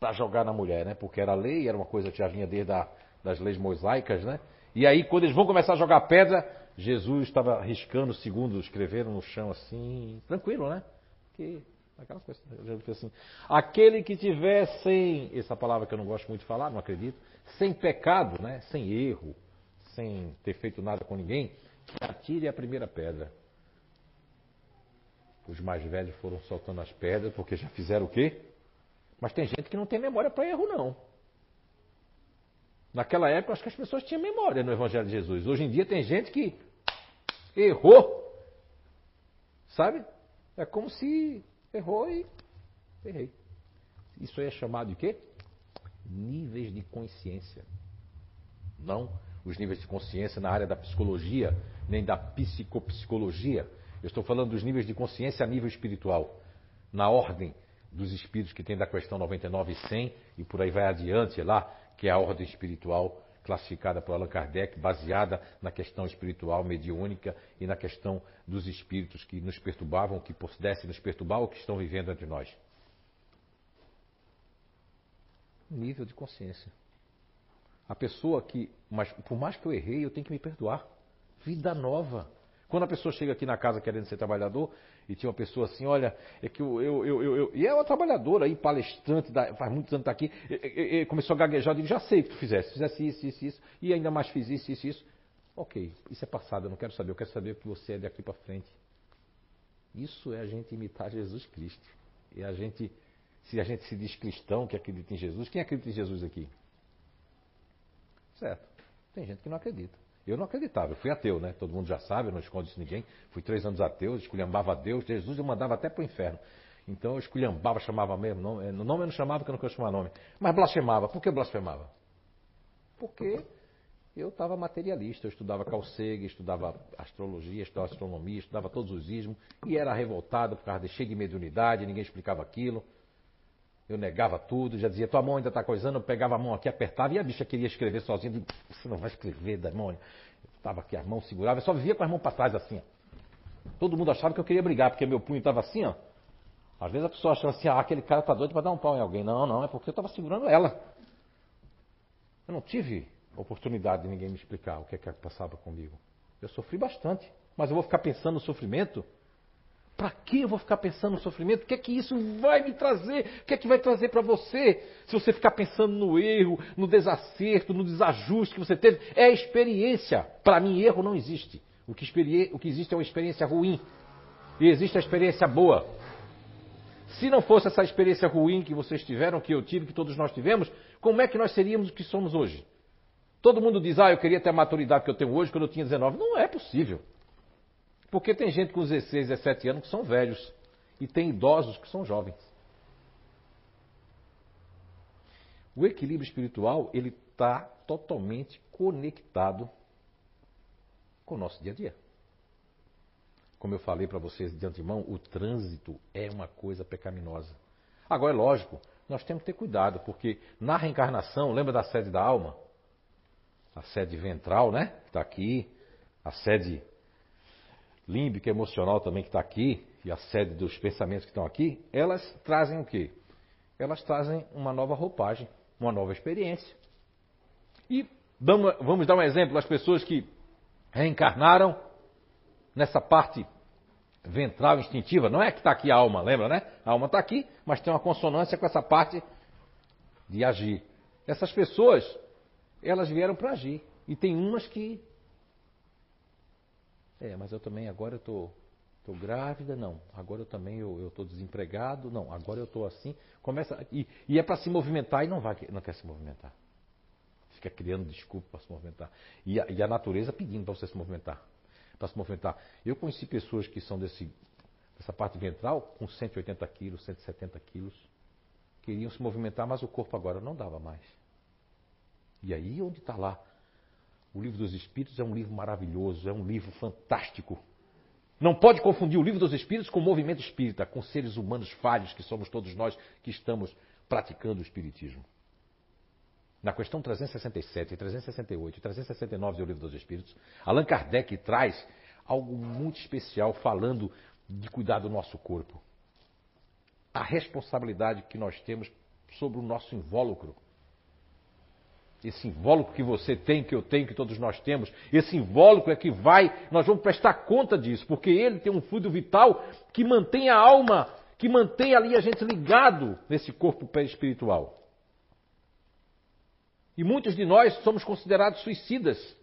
para jogar na mulher, né? Porque era lei, era uma coisa que já vinha desde a, das leis mosaicas, né? E aí, quando eles vão começar a jogar pedra, Jesus estava riscando, segundo escreveram no chão assim, tranquilo, né? Que aquela coisa, Jesus fez assim: aquele que tiver sem, essa palavra que eu não gosto muito de falar, não acredito, sem pecado, né? Sem erro, sem ter feito nada com ninguém, que atire a primeira pedra. Os mais velhos foram soltando as pedras porque já fizeram o quê? Mas tem gente que não tem memória para erro, não. Naquela época, acho que as pessoas tinham memória no Evangelho de Jesus. Hoje em dia, tem gente que errou. Sabe? É como se errou e errei. Isso aí é chamado de quê? Níveis de consciência. Não os níveis de consciência na área da psicologia, nem da psicopsicologia. Eu estou falando dos níveis de consciência a nível espiritual. Na ordem dos espíritos que tem da questão 99 e 100 e por aí vai adiante lá, que é a ordem espiritual classificada por Allan Kardec, baseada na questão espiritual mediúnica e na questão dos espíritos que nos perturbavam, que pudessem nos perturbar ou que estão vivendo entre nós. Nível de consciência. A pessoa que, mas por mais que eu errei, eu tenho que me perdoar. Vida nova. Quando a pessoa chega aqui na casa querendo ser trabalhador, e tinha uma pessoa assim, olha, é que eu, eu, eu, eu e é uma trabalhadora aí, palestrante, faz muitos anos está aqui, e, e, começou a gaguejar, eu digo, já sei o que tu fizesse, fizesse isso, isso, isso, e ainda mais fiz isso, isso, isso. Ok, isso é passado, eu não quero saber, eu quero saber o que você é daqui para frente. Isso é a gente imitar Jesus Cristo. E a gente, se a gente se diz cristão que acredita em Jesus, quem acredita em Jesus aqui? Certo. Tem gente que não acredita. Eu não acreditava, eu fui ateu, né? Todo mundo já sabe, eu não escondo isso ninguém. Fui três anos ateu, esculhambava Deus, Jesus eu mandava até para o inferno. Então eu esculhambava, chamava mesmo nome. No nome eu não chamava porque eu não queria chamar nome. Mas blasfemava. Por que blasfemava? Porque eu estava materialista, eu estudava calcega, estudava astrologia, estudava astronomia, estudava todos os ismos, e era revoltado por causa de cheio de mediunidade, ninguém explicava aquilo. Eu negava tudo, já dizia, tua mão ainda está coisando, eu pegava a mão aqui, apertava, e a bicha queria escrever sozinha. Eu você não vai escrever, demônio. Estava aqui, a mão segurava, eu só vivia com as mãos para trás assim. Todo mundo achava que eu queria brigar, porque meu punho estava assim, ó. Às vezes a pessoa achava assim, ah, aquele cara está doido para dar um pau em alguém. Não, não, é porque eu estava segurando ela. Eu não tive oportunidade de ninguém me explicar o que é que passava comigo. Eu sofri bastante, mas eu vou ficar pensando no sofrimento? Para que eu vou ficar pensando no sofrimento? O que é que isso vai me trazer? O que é que vai trazer para você? Se você ficar pensando no erro, no desacerto, no desajuste que você teve, é experiência. Para mim, erro não existe. O que, o que existe é uma experiência ruim. E existe a experiência boa. Se não fosse essa experiência ruim que vocês tiveram, que eu tive, que todos nós tivemos, como é que nós seríamos o que somos hoje? Todo mundo diz, ah, eu queria ter a maturidade que eu tenho hoje quando eu tinha 19. Não é possível. Porque tem gente com 16, 17 anos que são velhos e tem idosos que são jovens. O equilíbrio espiritual ele está totalmente conectado com o nosso dia a dia. Como eu falei para vocês de antemão, o trânsito é uma coisa pecaminosa. Agora, é lógico, nós temos que ter cuidado, porque na reencarnação, lembra da sede da alma? A sede ventral, né? Está aqui, a sede límbica emocional também que está aqui, e a sede dos pensamentos que estão aqui, elas trazem o quê? Elas trazem uma nova roupagem, uma nova experiência. E vamos dar um exemplo das pessoas que reencarnaram nessa parte ventral instintiva. Não é que está aqui a alma, lembra, né? A alma está aqui, mas tem uma consonância com essa parte de agir. Essas pessoas, elas vieram para agir. E tem umas que é, mas eu também agora eu tô, tô grávida, não. Agora eu também eu estou desempregado, não. Agora eu estou assim. Começa e, e é para se movimentar e não vai, não quer se movimentar. Fica criando desculpa para se movimentar. E a, e a natureza pedindo para você se movimentar, para se movimentar. Eu conheci pessoas que são desse dessa parte ventral com 180 quilos, 170 quilos, queriam se movimentar, mas o corpo agora não dava mais. E aí, onde está lá? O livro dos Espíritos é um livro maravilhoso, é um livro fantástico. Não pode confundir o livro dos Espíritos com o movimento espírita, com seres humanos falhos que somos todos nós que estamos praticando o Espiritismo. Na questão 367, 368 e 369 do Livro dos Espíritos, Allan Kardec traz algo muito especial falando de cuidar do nosso corpo. A responsabilidade que nós temos sobre o nosso invólucro. Esse invólucro que você tem, que eu tenho, que todos nós temos, esse invólucro é que vai, nós vamos prestar conta disso, porque ele tem um fluido vital que mantém a alma, que mantém ali a gente ligado nesse corpo espiritual. E muitos de nós somos considerados suicidas.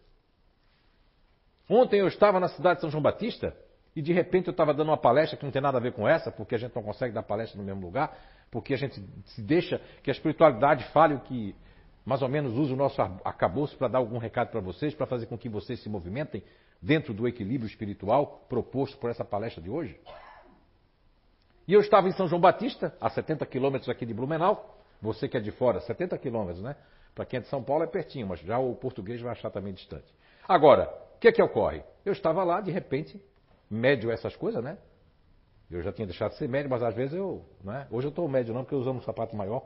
Ontem eu estava na cidade de São João Batista e de repente eu estava dando uma palestra que não tem nada a ver com essa, porque a gente não consegue dar palestra no mesmo lugar, porque a gente se deixa que a espiritualidade fale o que mais ou menos usa o nosso acabouço para dar algum recado para vocês, para fazer com que vocês se movimentem dentro do equilíbrio espiritual proposto por essa palestra de hoje. E eu estava em São João Batista, a 70 quilômetros aqui de Blumenau, você que é de fora, 70 quilômetros, né? Para quem é de São Paulo é pertinho, mas já o português vai achar também distante. Agora, o que é que ocorre? Eu estava lá, de repente, médio essas coisas, né? Eu já tinha deixado de ser médio, mas às vezes eu. Né? Hoje eu estou médio não, porque eu usando um sapato maior.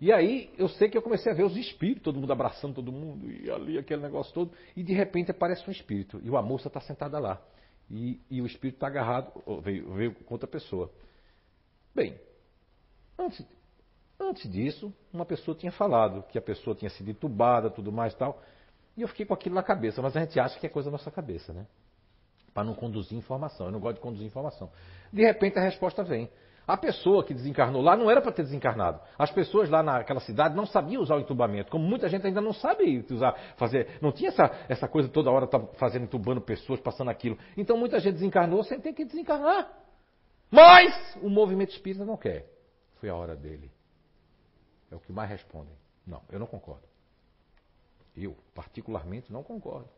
E aí eu sei que eu comecei a ver os espíritos, todo mundo abraçando todo mundo, e ali aquele negócio todo, e de repente aparece um espírito, e a moça está sentada lá. E, e o espírito está agarrado, veio, veio com outra pessoa. Bem, antes, Antes disso, uma pessoa tinha falado que a pessoa tinha sido entubada, tudo mais e tal. E eu fiquei com aquilo na cabeça, mas a gente acha que é coisa da nossa cabeça, né? Para não conduzir informação. Eu não gosto de conduzir informação. De repente a resposta vem. A pessoa que desencarnou lá não era para ter desencarnado. As pessoas lá naquela cidade não sabiam usar o entubamento, como muita gente ainda não sabe usar, fazer. Não tinha essa, essa coisa toda hora tá fazendo entubando pessoas, passando aquilo. Então muita gente desencarnou sem ter que desencarnar. Mas o movimento espírita não quer. Foi a hora dele. É o que mais respondem. Não, eu não concordo. Eu, particularmente, não concordo.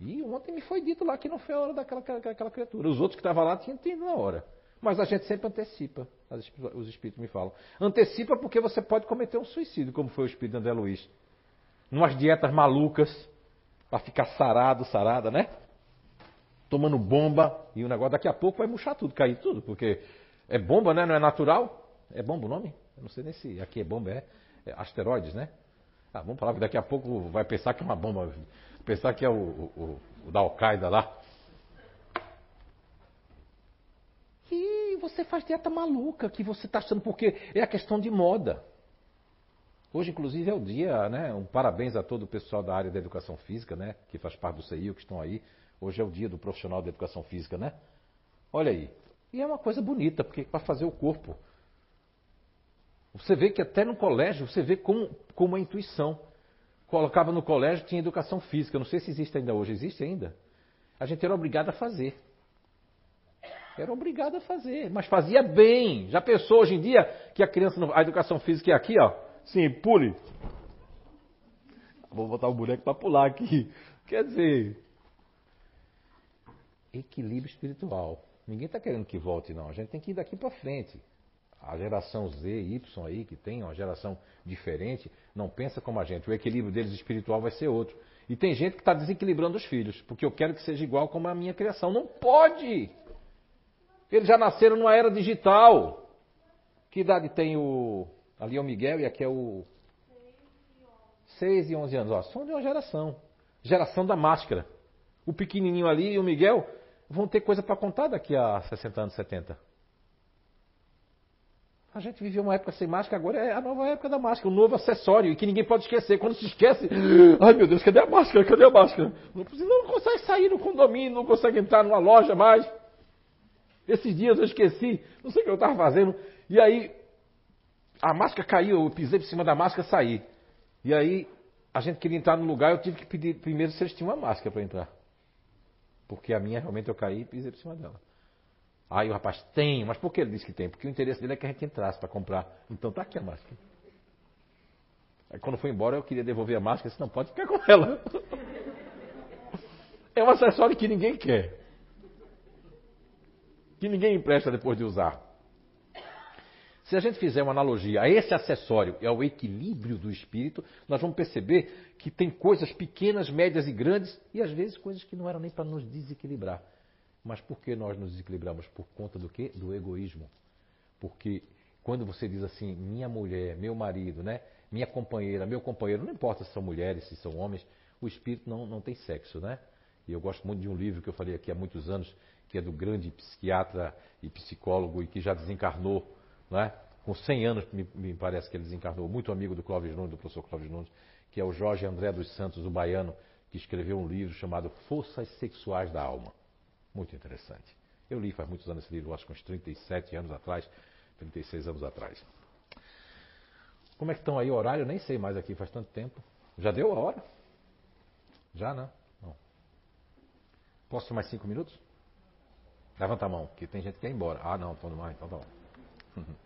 E ontem me foi dito lá que não foi a hora daquela, daquela criatura. Os outros que estavam lá tinham entendido na hora. Mas a gente sempre antecipa. Os espíritos me falam. Antecipa porque você pode cometer um suicídio, como foi o espírito de André Luiz. Numas dietas malucas, para ficar sarado, sarada, né? Tomando bomba. E o negócio daqui a pouco vai murchar tudo, cair tudo. Porque é bomba, né? Não é natural? É bomba o nome? Eu não sei nem se aqui é bomba, é, é asteroides, né? Ah, vamos falar que daqui a pouco vai pensar que é uma bomba, pensar que é o, o, o da Al-Qaeda lá. E você faz dieta maluca, que você está achando porque é a questão de moda. Hoje, inclusive, é o dia, né? Um parabéns a todo o pessoal da área da educação física, né? Que faz parte do CIO, que estão aí. Hoje é o dia do profissional da educação física, né? Olha aí. E é uma coisa bonita, porque para fazer o corpo você vê que até no colégio, você vê como, como a intuição. Colocava no colégio, tinha educação física. Não sei se existe ainda hoje. Existe ainda? A gente era obrigado a fazer. Era obrigado a fazer, mas fazia bem. Já pensou hoje em dia que a criança, a educação física é aqui, ó. Sim, pule. Vou botar o boneco para pular aqui. Quer dizer, equilíbrio espiritual. Ninguém está querendo que volte, não. A gente tem que ir daqui para frente a geração Z, Y aí, que tem uma geração diferente, não pensa como a gente. O equilíbrio deles espiritual vai ser outro. E tem gente que está desequilibrando os filhos, porque eu quero que seja igual como a minha criação. Não pode! Eles já nasceram numa era digital. Que idade tem o. Ali é o Miguel e aqui é o. 6 e 11 anos. Ó, são de uma geração. Geração da máscara. O pequenininho ali e o Miguel vão ter coisa para contar daqui a 60 anos, 70. A gente viveu uma época sem máscara, agora é a nova época da máscara, um novo acessório e que ninguém pode esquecer. Quando se esquece, ai meu Deus, cadê a máscara? Cadê a máscara? Não, não consegue sair do condomínio, não consegue entrar numa loja mais. Esses dias eu esqueci, não sei o que eu estava fazendo, e aí a máscara caiu, eu pisei por cima da máscara e saí. E aí a gente queria entrar no lugar, eu tive que pedir primeiro se eles tinham uma máscara para entrar. Porque a minha realmente eu caí e pisei por cima dela. Aí o rapaz, tem, mas por que ele disse que tem? Porque o interesse dele é que a gente entrasse para comprar. Então tá aqui a máscara. Aí quando foi embora eu queria devolver a máscara, disse, não, pode ficar com ela. É um acessório que ninguém quer. Que ninguém empresta depois de usar. Se a gente fizer uma analogia a esse acessório e ao equilíbrio do espírito, nós vamos perceber que tem coisas pequenas, médias e grandes, e às vezes coisas que não eram nem para nos desequilibrar. Mas por que nós nos desequilibramos? Por conta do quê? Do egoísmo. Porque quando você diz assim, minha mulher, meu marido, né? minha companheira, meu companheiro, não importa se são mulheres, se são homens, o espírito não, não tem sexo, né? E eu gosto muito de um livro que eu falei aqui há muitos anos, que é do grande psiquiatra e psicólogo e que já desencarnou, né? com 100 anos, me, me parece que ele desencarnou, muito amigo do Clóvis Nunes, do professor Clóvis Nunes, que é o Jorge André dos Santos, o baiano, que escreveu um livro chamado Forças Sexuais da Alma. Muito interessante. Eu li faz muitos anos esse livro, acho que uns 37 anos atrás, 36 anos atrás. Como é que estão aí o horário? Eu nem sei mais aqui, faz tanto tempo. Já deu a hora? Já, né? Não. Posso mais cinco minutos? Levanta a mão, que tem gente que quer ir embora. Ah, não, estou mais, então tá bom.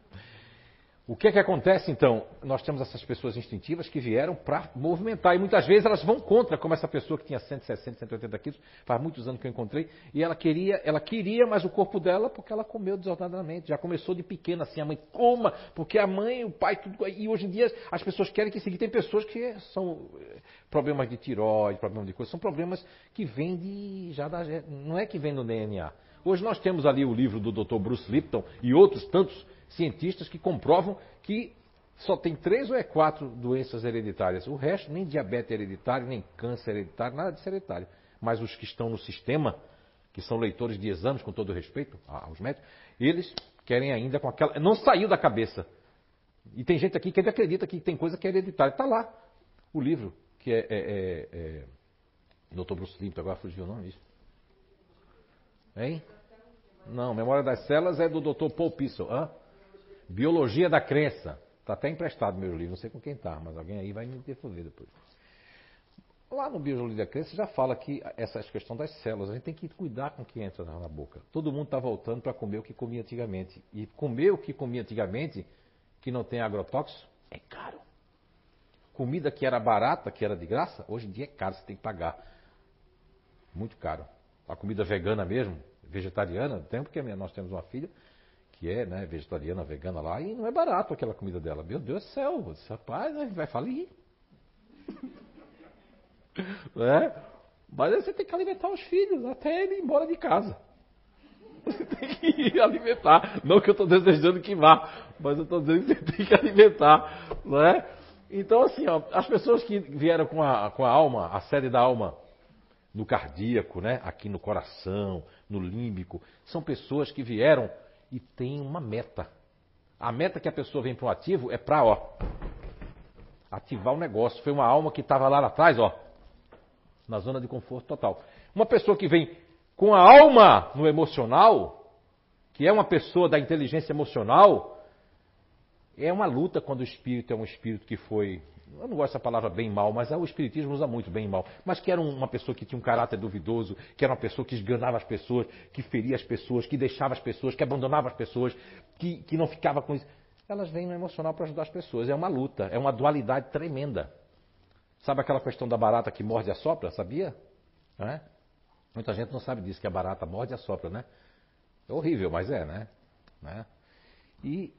O que é que acontece então? Nós temos essas pessoas instintivas que vieram para movimentar e muitas vezes elas vão contra, como essa pessoa que tinha 160, 180 quilos, faz muitos anos que eu encontrei, e ela queria, ela queria mais o corpo dela porque ela comeu desordenadamente. Já começou de pequena assim, a mãe coma, porque a mãe, o pai, tudo. E hoje em dia as pessoas querem que seguir. Tem pessoas que são eh, problemas de tiroide, problemas de coisa, são problemas que vêm de já da, não é que vem do DNA. Hoje nós temos ali o livro do Dr. Bruce Lipton e outros tantos cientistas que comprovam que só tem três ou é quatro doenças hereditárias. O resto, nem diabetes hereditário, nem câncer hereditário, nada disso hereditário. Mas os que estão no sistema, que são leitores de exames, com todo respeito aos médicos, eles querem ainda com aquela. Não saiu da cabeça. E tem gente aqui que ainda acredita que tem coisa que é hereditária. Está lá o livro, que é. é, é, é Dr. Bruce Lipton, agora fugiu o nome disso. Hein? Não, Memória das Células é do Dr. Paul Pissel. Hã? Biologia da Crença. Está até emprestado meu livro, não sei com quem está, mas alguém aí vai me devolver depois. Lá no Biologia da Crença já fala que essa questão das células, a gente tem que cuidar com o que entra na boca. Todo mundo está voltando para comer o que comia antigamente. E comer o que comia antigamente, que não tem agrotóxico, é caro. Comida que era barata, que era de graça, hoje em dia é caro, você tem que pagar. Muito caro. A comida vegana mesmo, vegetariana, tem porque nós temos uma filha que é né, vegetariana, vegana lá, e não é barato aquela comida dela. Meu Deus do céu, esse rapaz né, vai falir. é? Mas aí você tem que alimentar os filhos até ele ir embora de casa. Você tem que alimentar. Não que eu estou desejando que vá, mas eu estou dizendo que você tem que alimentar. Não é? Então, assim, ó, as pessoas que vieram com a, com a alma, a sede da alma no cardíaco, né? aqui no coração, no límbico, são pessoas que vieram e tem uma meta. A meta que a pessoa vem para o ativo é para, ó, ativar o negócio. Foi uma alma que estava lá atrás, ó, na zona de conforto total. Uma pessoa que vem com a alma no emocional, que é uma pessoa da inteligência emocional, é uma luta quando o espírito é um espírito que foi eu não gosto dessa palavra bem mal, mas o Espiritismo usa muito bem mal. Mas que era uma pessoa que tinha um caráter duvidoso, que era uma pessoa que esganava as pessoas, que feria as pessoas, que deixava as pessoas, que abandonava as pessoas, que, que não ficava com isso. Elas vêm no emocional para ajudar as pessoas. É uma luta, é uma dualidade tremenda. Sabe aquela questão da barata que morde e assopra? Sabia? É? Muita gente não sabe disso, que a barata morde e assopra, né? É horrível, mas é, né? né? E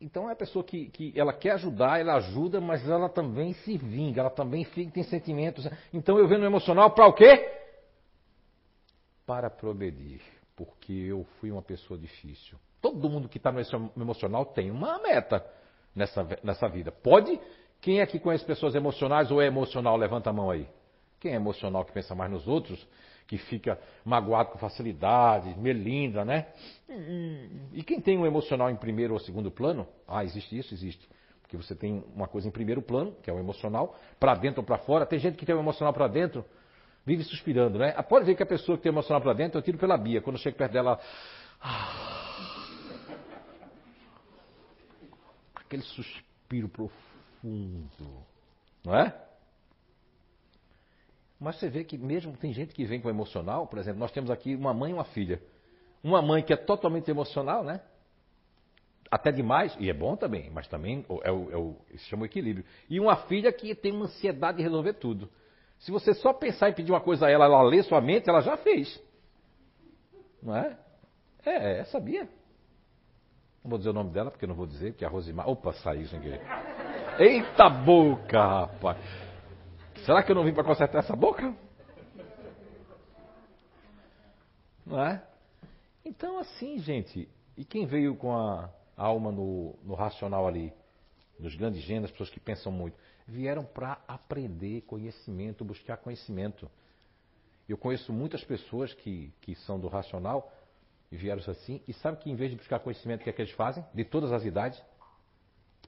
então é a pessoa que, que ela quer ajudar, ela ajuda, mas ela também se vinga, ela também fica, tem sentimentos. Então eu venho no emocional para o quê? Para progredir, porque eu fui uma pessoa difícil. Todo mundo que está no emocional tem uma meta nessa, nessa vida. Pode? Quem é que conhece pessoas emocionais ou é emocional? Levanta a mão aí. Quem é emocional que pensa mais nos outros? Que fica magoado com facilidade, melindra, né? E quem tem um emocional em primeiro ou segundo plano, ah, existe isso? Existe. Porque você tem uma coisa em primeiro plano, que é o emocional, para dentro ou para fora. Tem gente que tem o emocional para dentro, vive suspirando, né? Ah, pode ver que a pessoa que tem o emocional para dentro, eu tiro pela Bia. Quando eu chego perto dela. Ah, aquele suspiro profundo, não é? Mas você vê que mesmo tem gente que vem com emocional, por exemplo, nós temos aqui uma mãe e uma filha. Uma mãe que é totalmente emocional, né? Até demais, e é bom também, mas também é o, é o, se chama o equilíbrio. E uma filha que tem uma ansiedade de resolver tudo. Se você só pensar em pedir uma coisa a ela, ela lê sua mente, ela já fez. Não é? É, é sabia? Não vou dizer o nome dela, porque não vou dizer, que é a Rosimar. Opa, saiu sem querer. Eita boca, rapaz! Será que eu não vim para consertar essa boca? Não é? Então, assim, gente, e quem veio com a alma no, no racional ali, nos grandes gêneros, pessoas que pensam muito, vieram para aprender conhecimento, buscar conhecimento. Eu conheço muitas pessoas que, que são do racional e vieram assim, e sabe que em vez de buscar conhecimento, o que é que eles fazem? De todas as idades.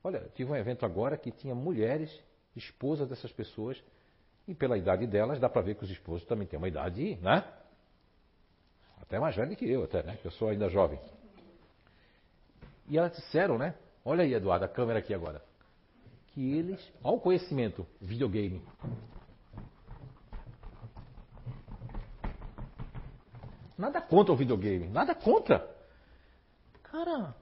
Olha, tive um evento agora que tinha mulheres, esposas dessas pessoas, e pela idade delas dá para ver que os esposos também têm uma idade, né? Até mais velha que eu, até, né? Que eu sou ainda jovem. E elas disseram, né? Olha aí, Eduardo, a câmera aqui agora. Que eles. Olha o conhecimento, videogame. Nada contra o videogame, nada contra. Cara,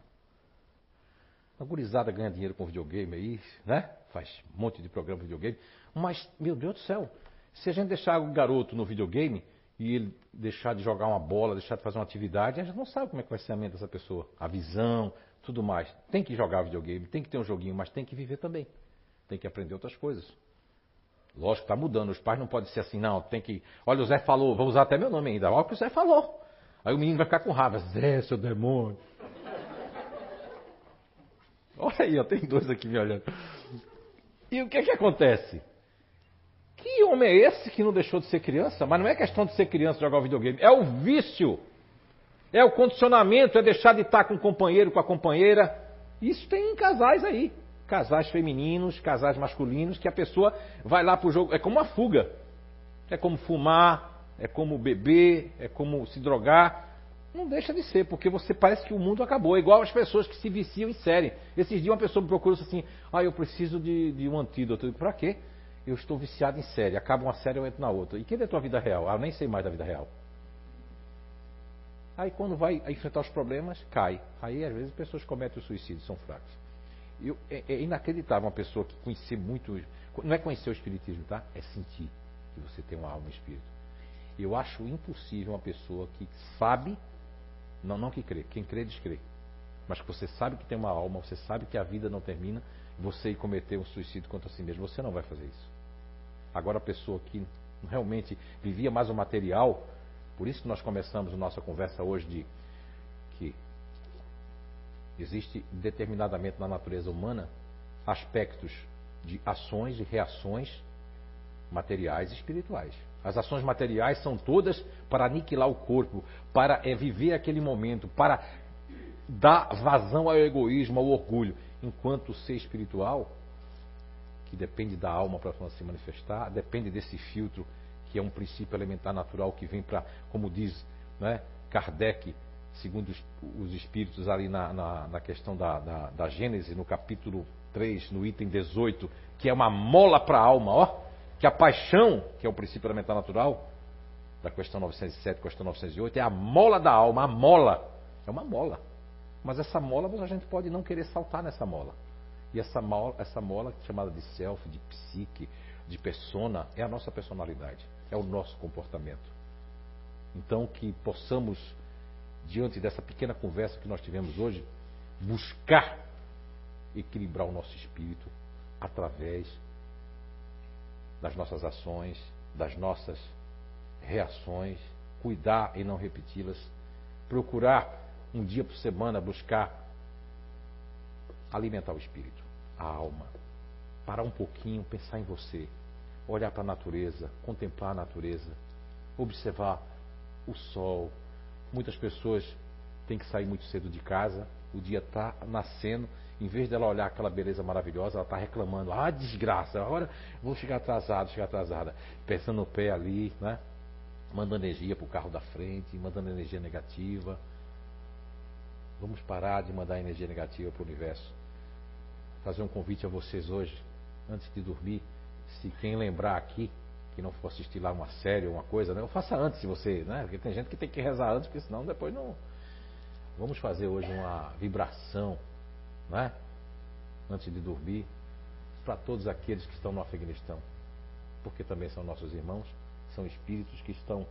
a gurizada ganha dinheiro com videogame aí, né? Faz um monte de programa de videogame. Mas, meu Deus do céu, se a gente deixar o garoto no videogame e ele deixar de jogar uma bola, deixar de fazer uma atividade, a gente não sabe como é que vai ser a mente dessa pessoa. A visão, tudo mais. Tem que jogar videogame, tem que ter um joguinho, mas tem que viver também. Tem que aprender outras coisas. Lógico, está mudando. Os pais não podem ser assim, não, tem que. Olha, o Zé falou, vou usar até meu nome ainda. Olha o que o Zé falou. Aí o menino vai ficar com raiva. Zé, seu demônio. Olha aí, ó, tem dois aqui me olhando. E o que é que acontece? Que homem é esse que não deixou de ser criança? Mas não é questão de ser criança jogar o videogame, é o vício. É o condicionamento, é deixar de estar com o companheiro, com a companheira. Isso tem em casais aí. Casais femininos, casais masculinos, que a pessoa vai lá pro jogo. É como uma fuga. É como fumar, é como beber, é como se drogar. Não deixa de ser, porque você parece que o mundo acabou. É igual as pessoas que se viciam em série. Esses dias uma pessoa me procurou assim: ah, eu preciso de, de um antídoto. Eu digo, pra quê? Eu estou viciado em série. Acaba uma série, eu entro na outra. E quem é a tua vida real? Ah, eu nem sei mais da vida real. Aí quando vai enfrentar os problemas, cai. Aí às vezes pessoas cometem o suicídio, são fracos. Eu, é, é, inacreditável uma pessoa que conhecer muito. Não é conhecer o Espiritismo, tá? É sentir que você tem uma alma e espírito. Eu acho impossível uma pessoa que sabe, não, não que crê, quem crê descrê, mas que você sabe que tem uma alma, você sabe que a vida não termina, você cometer um suicídio contra si mesmo, você não vai fazer isso. Agora a pessoa que realmente vivia mais o material, por isso que nós começamos a nossa conversa hoje de que existe determinadamente na natureza humana aspectos de ações e reações materiais e espirituais. As ações materiais são todas para aniquilar o corpo, para é, viver aquele momento, para dar vazão ao egoísmo, ao orgulho. Enquanto o ser espiritual, que depende da alma para se manifestar, depende desse filtro que é um princípio elementar natural que vem para, como diz né, Kardec, segundo os, os espíritos ali na, na, na questão da, da, da, Gênese, no capítulo 3, no item 18, que é uma mola para a alma, ó, que a paixão, que é o princípio elementar natural, da questão 907, questão 908, é a mola da alma, a mola. É uma mola. Mas essa mola, a gente pode não querer saltar nessa mola. E essa mola, essa mola chamada de self, de psique, de persona, é a nossa personalidade é o nosso comportamento. Então, que possamos, diante dessa pequena conversa que nós tivemos hoje, buscar equilibrar o nosso espírito através das nossas ações, das nossas reações, cuidar e não repeti-las, procurar um dia por semana buscar alimentar o espírito, a alma, parar um pouquinho, pensar em você, olhar para a natureza, contemplar a natureza, observar o sol. Muitas pessoas têm que sair muito cedo de casa, o dia está nascendo, em vez dela olhar aquela beleza maravilhosa, ela está reclamando, ah, desgraça, agora vou chegar atrasado, chegar atrasada, pensando no pé ali, né? Mandando energia para o carro da frente, mandando energia negativa. Vamos parar de mandar energia negativa para o universo. Fazer um convite a vocês hoje, antes de dormir, se quem lembrar aqui, que não for assistir lá uma série ou uma coisa, né? Eu faça antes se você, né? Porque tem gente que tem que rezar antes, porque senão depois não. Vamos fazer hoje uma vibração, né? Antes de dormir, para todos aqueles que estão no Afeganistão, porque também são nossos irmãos, são espíritos que estão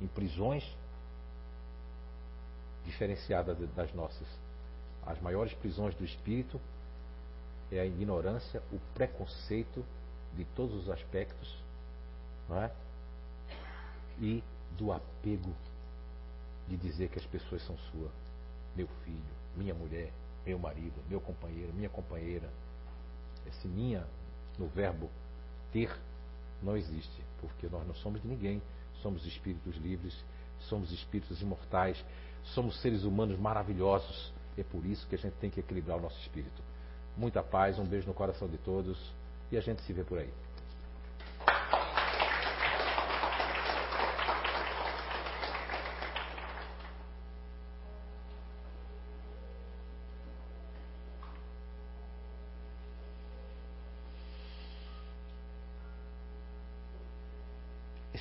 em prisões diferenciadas das nossas. as maiores prisões do espírito é a ignorância, o preconceito de todos os aspectos, não é? E do apego de dizer que as pessoas são sua, meu filho, minha mulher, meu marido, meu companheiro, minha companheira. Esse minha no verbo ter não existe, porque nós não somos de ninguém, somos espíritos livres, somos espíritos imortais, somos seres humanos maravilhosos. É por isso que a gente tem que equilibrar o nosso espírito. Muita paz, um beijo no coração de todos e a gente se vê por aí.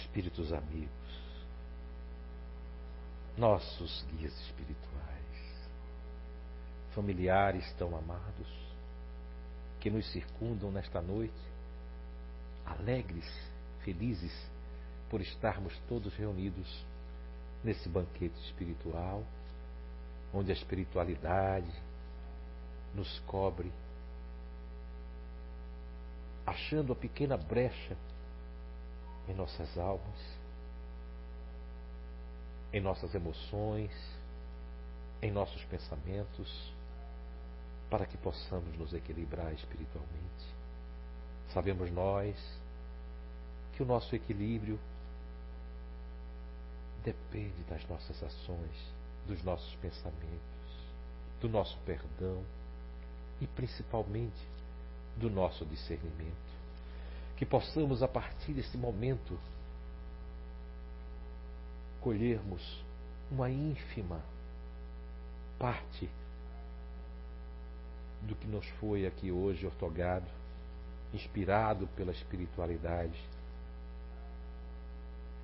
Espíritos amigos, nossos guias espirituais, familiares tão amados, que nos circundam nesta noite, alegres, felizes por estarmos todos reunidos nesse banquete espiritual, onde a espiritualidade nos cobre, achando a pequena brecha em nossas almas, em nossas emoções, em nossos pensamentos para que possamos nos equilibrar espiritualmente. Sabemos nós que o nosso equilíbrio depende das nossas ações, dos nossos pensamentos, do nosso perdão e principalmente do nosso discernimento. Que possamos, a partir desse momento, colhermos uma ínfima parte do que nos foi aqui hoje ortogado, inspirado pela espiritualidade.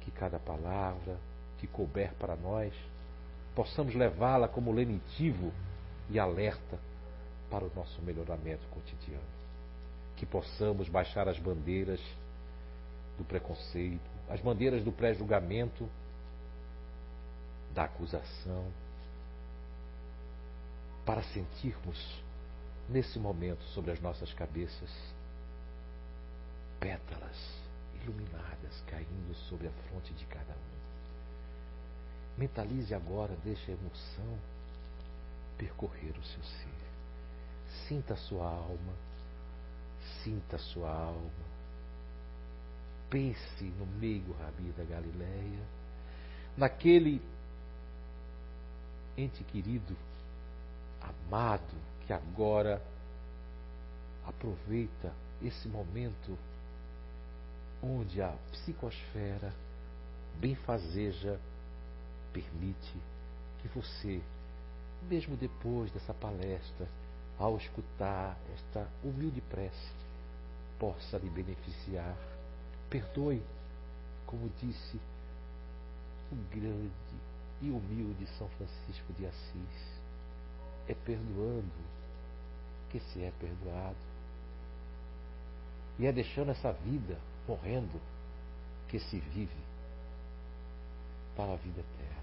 Que cada palavra que couber para nós, possamos levá-la como lenitivo e alerta para o nosso melhoramento cotidiano. Que possamos baixar as bandeiras do preconceito, as bandeiras do pré-julgamento, da acusação, para sentirmos nesse momento sobre as nossas cabeças pétalas iluminadas caindo sobre a fronte de cada um. Mentalize agora, deixe a emoção percorrer o seu ser. Sinta a sua alma, sinta sua alma. Pense no meio Rabi da Galileia, naquele ente querido, amado, que agora aproveita esse momento onde a psicosfera benfazeja permite que você, mesmo depois dessa palestra, ao escutar esta humilde prece, possa lhe beneficiar. Perdoe, como disse o grande e humilde São Francisco de Assis. É perdoando que se é perdoado. E é deixando essa vida morrendo que se vive para a vida eterna.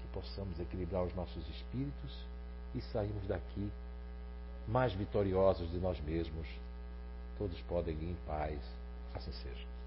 Que possamos equilibrar os nossos espíritos e sairmos daqui mais vitoriosos de nós mesmos. Todos podem ir em paz. Assim seja.